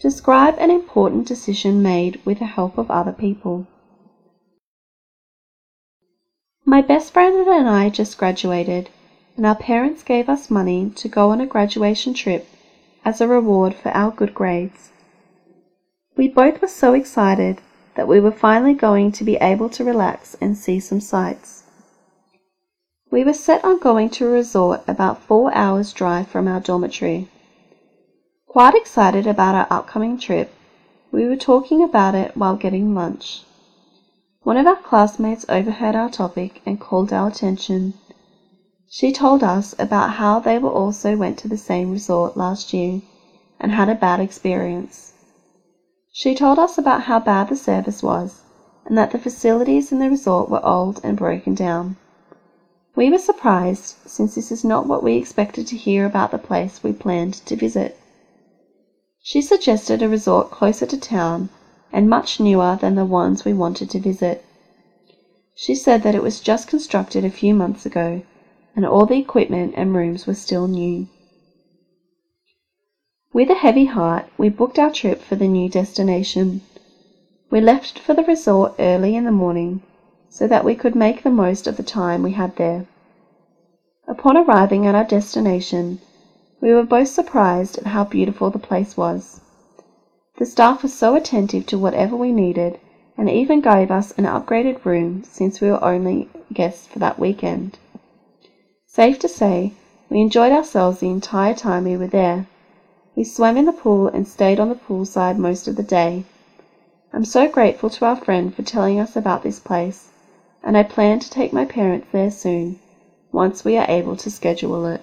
Describe an important decision made with the help of other people. My best friend and I just graduated, and our parents gave us money to go on a graduation trip as a reward for our good grades. We both were so excited that we were finally going to be able to relax and see some sights. We were set on going to a resort about four hours' drive from our dormitory. Quite excited about our upcoming trip, we were talking about it while getting lunch. One of our classmates overheard our topic and called our attention. She told us about how they were also went to the same resort last year and had a bad experience. She told us about how bad the service was and that the facilities in the resort were old and broken down. We were surprised since this is not what we expected to hear about the place we planned to visit. She suggested a resort closer to town and much newer than the ones we wanted to visit. She said that it was just constructed a few months ago and all the equipment and rooms were still new. With a heavy heart, we booked our trip for the new destination. We left for the resort early in the morning so that we could make the most of the time we had there. Upon arriving at our destination, we were both surprised at how beautiful the place was. The staff was so attentive to whatever we needed and even gave us an upgraded room since we were only guests for that weekend. Safe to say, we enjoyed ourselves the entire time we were there. We swam in the pool and stayed on the poolside most of the day. I'm so grateful to our friend for telling us about this place, and I plan to take my parents there soon, once we are able to schedule it.